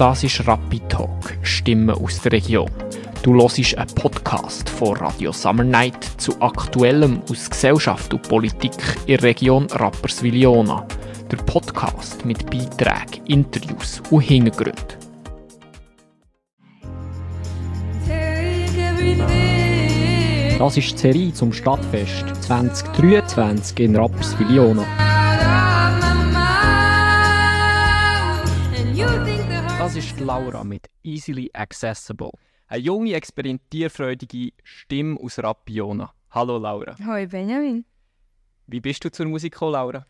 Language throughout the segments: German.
Das ist Rapid Talk, Stimmen aus der Region. Du hörst einen Podcast von Radio Summer Night zu Aktuellem aus Gesellschaft und Politik in der Region Rapperswil-Jona. Der Podcast mit Beiträgen, Interviews und Hintergründen. Das ist die Serie zum Stadtfest 2023 in Rapperswil-Jona. Das ist Laura mit Easily Accessible. Eine junge, experimentierfreudige Stimme aus Rappiona. Hallo Laura. Hoi Benjamin. Wie bist du zur Musik gekommen, Laura?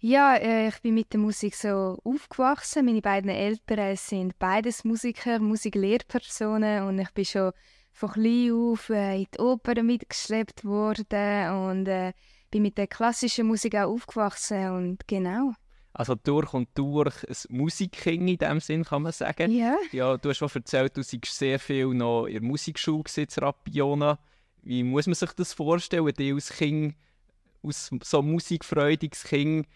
Ja, äh, ich bin mit der Musik so aufgewachsen. Meine beiden Eltern sind beides Musiker, Musiklehrpersonen und ich bin schon von klein auf äh, in die Oper mitgeschleppt worden und äh, bin mit der klassischen Musik auch aufgewachsen und genau. Also durch und durch ein Musikking in dem Sinn, kann man sagen. Ja. Ja, du hast schon erzählt, du seist sehr viel noch in der Musikschule in Rappiona. Wie muss man sich das vorstellen, die als Kind, aus so musikfreudiges Kind,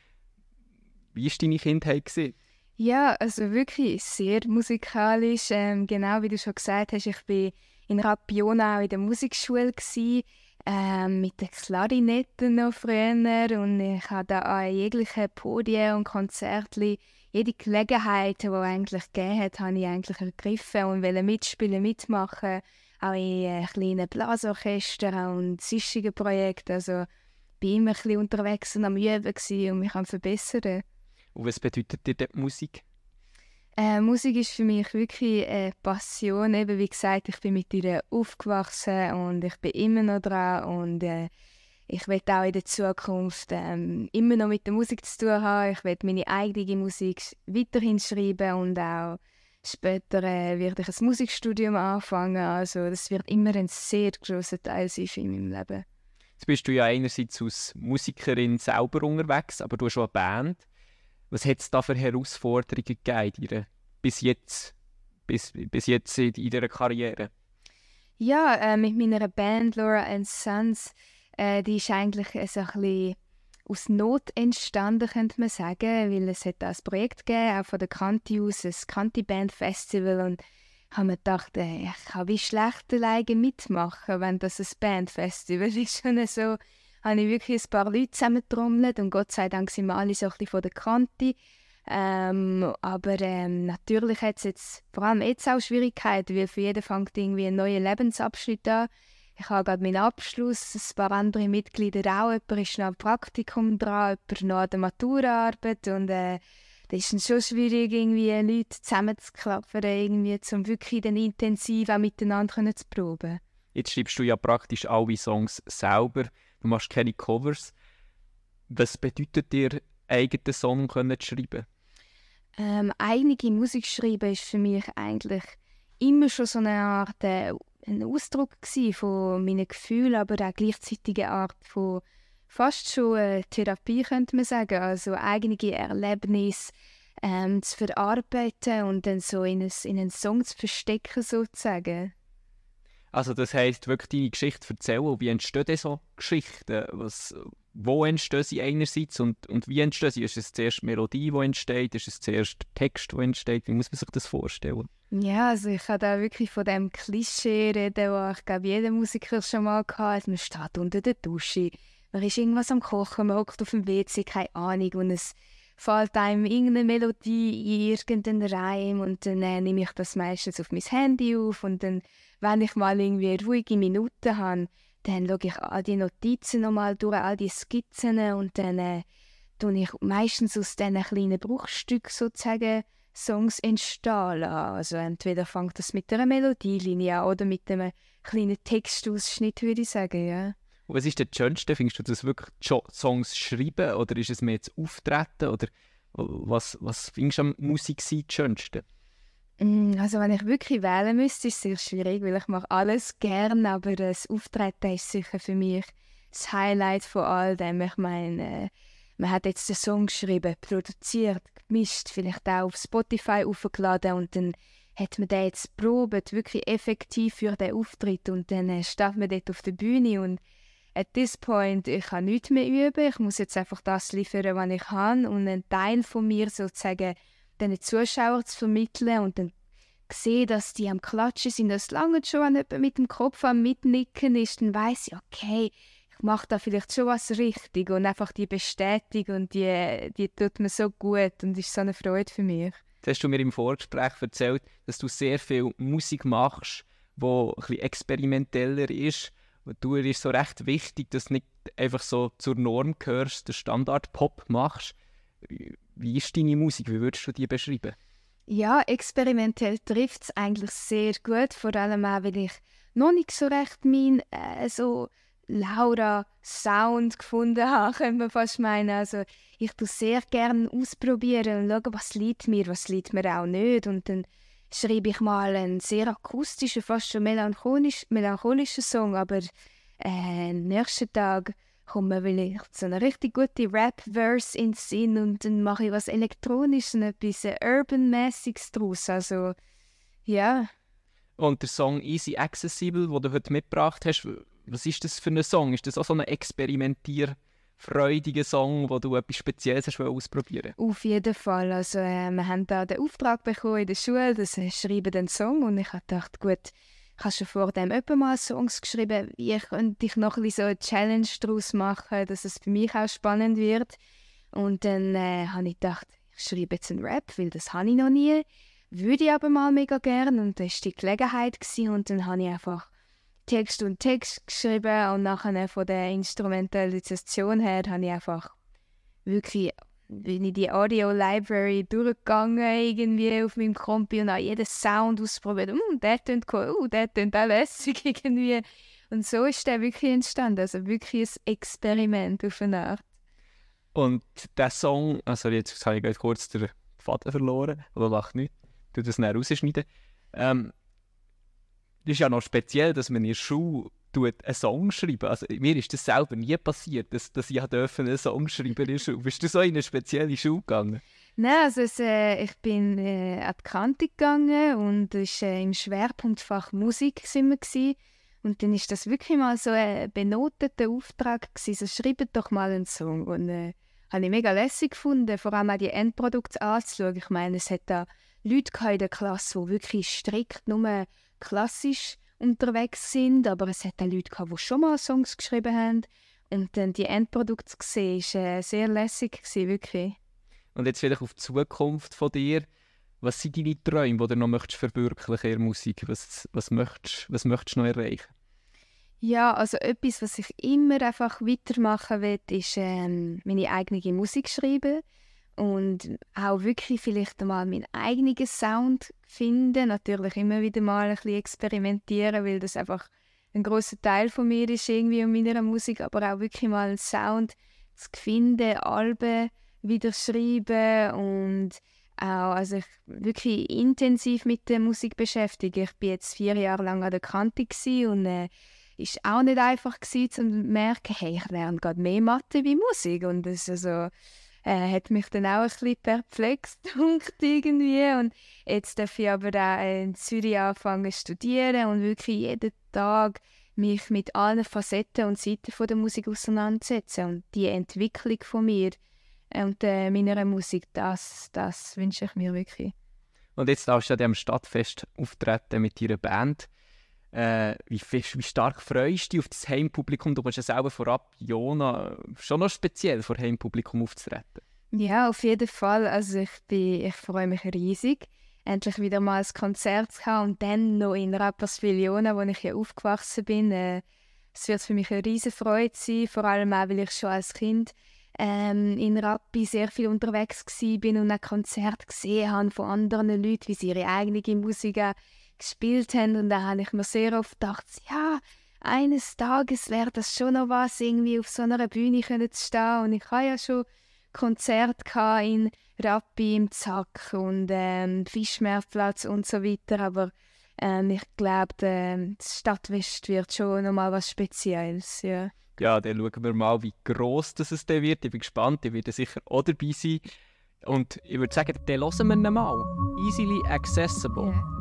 wie war deine Kindheit? Gewesen? Ja, also wirklich sehr musikalisch. Ähm, genau wie du schon gesagt hast, ich bin in Rappiona auch in der Musikschule gewesen, ähm, mit den Klarinetten noch früher und ich habe da an jeglichen Podien und Konzerten jede Gelegenheit, die eigentlich gegeben hat, habe ich eigentlich ergriffen und wollte mitspielen, mitmachen, auch in äh, kleinen Blasorchestern und sonstigen Projekten, also bin immer ein bisschen unterwegs und am Üben und mich am verbessern. Und was bedeutet dir die Musik? Äh, Musik ist für mich wirklich eine Passion. Eben, wie gesagt, ich bin mit ihr aufgewachsen und ich bin immer noch dran und äh, ich werde auch in der Zukunft ähm, immer noch mit der Musik zu tun haben. Ich werde meine eigene Musik weiterhin schreiben und auch später äh, werde ich ein Musikstudium anfangen. Also das wird immer ein sehr großer Teil sein in meinem Leben. Jetzt bist du ja einerseits als Musikerin selber unterwegs, aber du hast auch eine Band. Was hat es da für Herausforderungen gegeben bis jetzt, bis, bis jetzt in deiner Karriere? Ja, äh, mit meiner Band Laura and Sons, äh, die ist eigentlich äh, so ein bisschen aus Not entstanden, könnte man sagen, weil es hat ein Projekt gegeben, auch von der Kanti aus, ein Kanti Band Festival und habe mir gedacht, äh, ich kann wie schlecht alleine mitmachen, wenn das ein Bandfestival ist. Und so habe ich wirklich ein paar Leute zusammengetrommelt und Gott sei Dank sind wir alle so ein bisschen von der Kante. Ähm, aber ähm, natürlich hat es jetzt vor allem jetzt auch Schwierigkeiten, weil für jeden fängt irgendwie ein neuer Lebensabschnitt an. Ich habe gerade meinen Abschluss, ein paar andere Mitglieder auch. Jemand ist noch am Praktikum dran, jemand noch an der Maturaarbeit und äh, das ist schon schwierig, irgendwie Leute zusammenzuklappen, irgendwie, um wirklich dann intensiv auch miteinander zu proben. Jetzt schreibst du ja praktisch alle Songs selber du machst keine Covers. Was bedeutet dir, eigene Song zu schreiben? Ähm, eigene Musik schreiben ist für mich eigentlich immer schon so eine Art äh, ein Ausdruck von meinen Gefühlen, aber auch gleichzeitig eine Art von fast schon äh, Therapie, könnte man sagen. Also eigene Erlebnisse ähm, zu verarbeiten und dann so in, ein, in einen Song zu verstecken, sozusagen. Also das heisst, wirklich deine Geschichte erzählen. Wie entstehen so Geschichten? Was, wo entstehen sie einerseits und, und wie entstehen sie? Ist es zuerst die Melodie, die entsteht? Ist es zuerst Text, der entsteht? Wie muss man sich das vorstellen? Ja, also ich kann da wirklich von dem Klischee reden, wo ich glaube, jeder Musiker schon mal hatte. Man steht unter der Dusche, man ist irgendwas am Kochen, man hockt auf dem WC, keine Ahnung und es fällt einem irgendeine Melodie in irgendeinen Reim und dann äh, nehme ich das meistens auf mein Handy auf und dann wenn ich mal irgendwie ruhige Minuten habe, dann schaue ich all die Notizen nochmal durch, all die Skizzen und dann äh, ich meistens aus diesen kleinen Bruchstücken sozusagen Songs entstehen Also entweder fängt das mit einer Melodielinie an oder mit einem kleinen Textausschnitt, würde ich sagen, ja. Und was ist das Schönste? Findest du das wirklich Songs schreiben oder ist es mehr das Auftreten? Oder was, was findest du am Musik das Schönste? Mm, also wenn ich wirklich wählen müsste, ist es sehr schwierig, weil ich mache alles gern, aber das Auftreten ist sicher für mich das Highlight von all dem. Ich meine, äh, man hat jetzt den Song geschrieben, produziert, gemischt, vielleicht auch auf Spotify aufgeladen und dann hat man den jetzt probiert, wirklich effektiv für den Auftritt und dann äh, steht man dort auf der Bühne und at this point, ich kann nichts mehr üben, ich muss jetzt einfach das liefern, was ich kann und ein Teil von mir sozusagen den Zuschauern zu vermitteln und dann sehe, dass die am Klatschen sind, das lange schon an mit dem Kopf am Mitnicken ist, dann weiß ich, okay, ich mache da vielleicht schon was richtig und einfach die Bestätigung, die, die tut mir so gut und ist so eine Freude für mich. Jetzt hast du mir im Vorgespräch erzählt, dass du sehr viel Musik machst, die ein experimenteller ist. Und du ist so recht wichtig, dass du nicht einfach so zur Norm gehörst, den Standard-Pop machst. Wie ist deine Musik? Wie würdest du die beschreiben? Ja, experimentell trifft es eigentlich sehr gut, vor allem auch, weil ich noch nicht so recht meinen äh, so Laura Sound gefunden habe, könnte man fast meinen. Also ich tue sehr gerne ausprobieren und schauen, was liegt mir, was liegt mir auch nicht. Und dann schreibe ich mal einen sehr akustischen, fast schon melancholisch, melancholischen Song, aber äh, nächsten Tag kommt mir vielleicht so eine richtig gute Rap-Verse in den Sinn und dann mache ich was Elektronisches, etwas Urban-mäßiges daraus. Also, ja. Und der Song Easy Accessible, den du heute mitgebracht hast, was ist das für ein Song? Ist das auch so ein experimentierfreudiger Song, wo du etwas Spezielles hast ausprobieren Auf jeden Fall. Also, äh, wir haben da den Auftrag bekommen in der Schule, dass wir schreiben den Song und ich habe gedacht, gut, ich habe schon vor dem mal Songs geschrieben, wie könnte ich noch ein so eine Challenge daraus machen, dass es für mich auch spannend wird. Und dann äh, habe ich gedacht, ich schreibe jetzt einen Rap, weil das habe ich noch nie. Würde ich aber mal mega gerne und das war die Gelegenheit gewesen. und dann habe ich einfach Text und Text geschrieben und nachher von der Instrumentalisation her habe ich einfach wirklich bin ich die Audio Library durchgegangen irgendwie auf meinem Kompi und habe jeden Sound ausprobiert. Mm, der tönt cool, uh, der tönt auch lässig irgendwie. Und so ist der wirklich entstanden. Also wirklich ein Experiment auf eine Art. Und der Song, also jetzt habe ich gerade kurz den Faden verloren, aber mach nicht. Du das dann rausschneiden. Ähm, das ist ja noch speziell, dass man in der Schule einen Song schreiben. Also, mir ist das selber nie passiert, dass, dass ich einen Song schreiben durfte. Bist du so in eine spezielle Schule gegangen? Nein, also es, äh, ich bin äh, an die Kante gegangen und es war äh, im Schwerpunktfach Musik. Sind gewesen. und dann ist das wirklich mal so ein benoteter Auftrag gewesen, so schreibt doch mal einen Song. Und äh, habe ich mega lässig gefunden, vor allem auch die Endprodukte anzuschauen. Ich meine, es hat da Leute in der Klasse, die wirklich strikt nur klassisch unterwegs sind, aber es hat auch Leute gehabt, die schon mal Songs geschrieben haben. Und dann die Endprodukte zu sehen, war äh, sehr lässig, gewesen, wirklich. Und jetzt vielleicht auf die Zukunft von dir. Was sind deine Träume, die du noch möchtest verwirklichen in der Musik? Was, was, möchtest, was möchtest du noch erreichen? Ja, also etwas, was ich immer einfach weitermachen will, ist ähm, meine eigene Musik schreiben und auch wirklich vielleicht mal meinen eigenen Sound finden. Natürlich immer wieder mal ein bisschen experimentieren, weil das einfach ein großer Teil von mir ist irgendwie und meiner Musik, aber auch wirklich mal einen Sound zu finden, Alben wieder schreiben und auch also ich wirklich intensiv mit der Musik beschäftigt. Ich bin jetzt vier Jahre lang an der Kante und äh, ist auch nicht einfach gewesen, zu merken, hey, ich lerne gerade mehr Mathe wie Musik und das ist also äh, hat mich dann auch ein bisschen perplex irgendwie. Und jetzt darf ich aber auch in Zürich anfangen zu studieren und wirklich jeden Tag mich mit allen Facetten und Seiten von der Musik auseinandersetzen. Und die Entwicklung von mir und äh, meiner Musik, das, das wünsche ich mir wirklich. Und jetzt darfst du an diesem Stadtfest auftreten mit deiner Band. Äh, wie, wie, stark freust du dich auf das Heimpublikum? Du musst ja selber vorab, Jona, schon noch speziell vor Heimpublikum aufzutreten. Ja, auf jeden Fall. Also ich, bin, ich freue mich riesig, endlich wieder mal ein Konzert zu haben und dann noch in Rapperswil Jona, wo ich ja aufgewachsen bin. Äh, es wird für mich eine riesige Freude sein, vor allem auch, weil ich schon als Kind ähm, in Rappi sehr viel unterwegs war und ein Konzert gesehen habe von anderen Leuten, wie sie ihre eigene Musik gespielt haben. Und da habe ich mir sehr oft gedacht, ja, eines Tages wäre das schon noch was, irgendwie auf so einer Bühne zu stehen. Und ich habe ja schon Konzerte in Rappi, im Zack und ähm, Fischmeerplatz und so weiter. Aber ähm, ich glaube, das Stadtwest wird schon noch mal was Spezielles. Ja. ja, dann schauen wir mal, wie gross das es dann wird. Ich bin gespannt, ich werde sicher auch dabei sein. Und ich würde sagen, dann hören wir mal. Easily accessible. Yeah.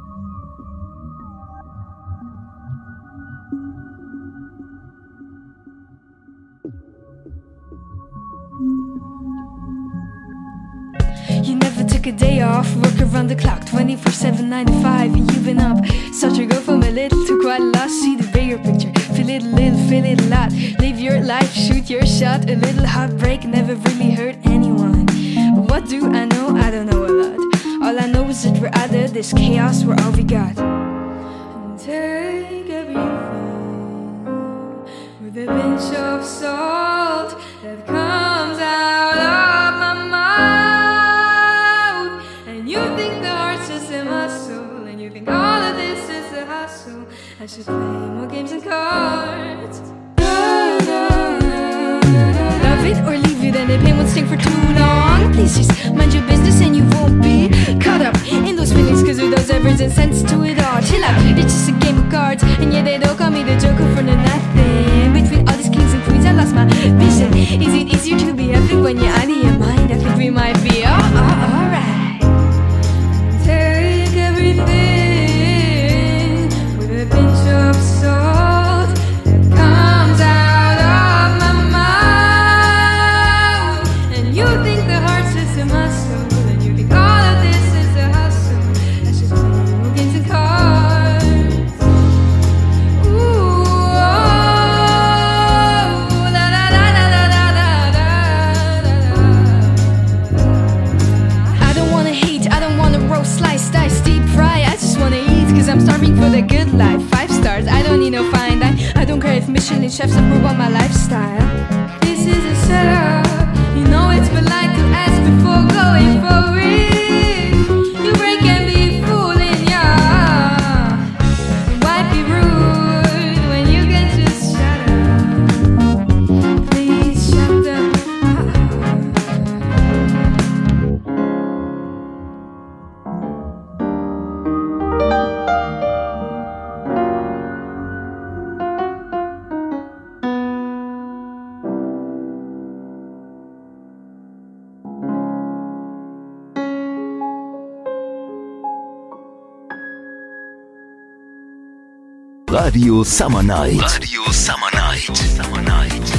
A day off, work around the clock, 24 7, 9 to 5. And you've been up, such a go from a little to quite a lot. See the bigger picture, feel it a little, feel it a lot. Live your life, shoot your shot. A little heartbreak never really hurt anyone. What do I know? I don't know a lot. All I know is that we're out of this chaos, we're all we got. Take everything with a pinch of salt that comes out of hustle. I should play more games and cards. Love it or leave it, and the pain won't sting for too long. Please just mind your business, and you won't be caught up in those feelings. Cause who does ever and sense to it all? Chill out, it's just a game of cards, and yeah, they don't call me the Joker for no nothing. Radio Summer Night. Radio Summer Night. Summer Night.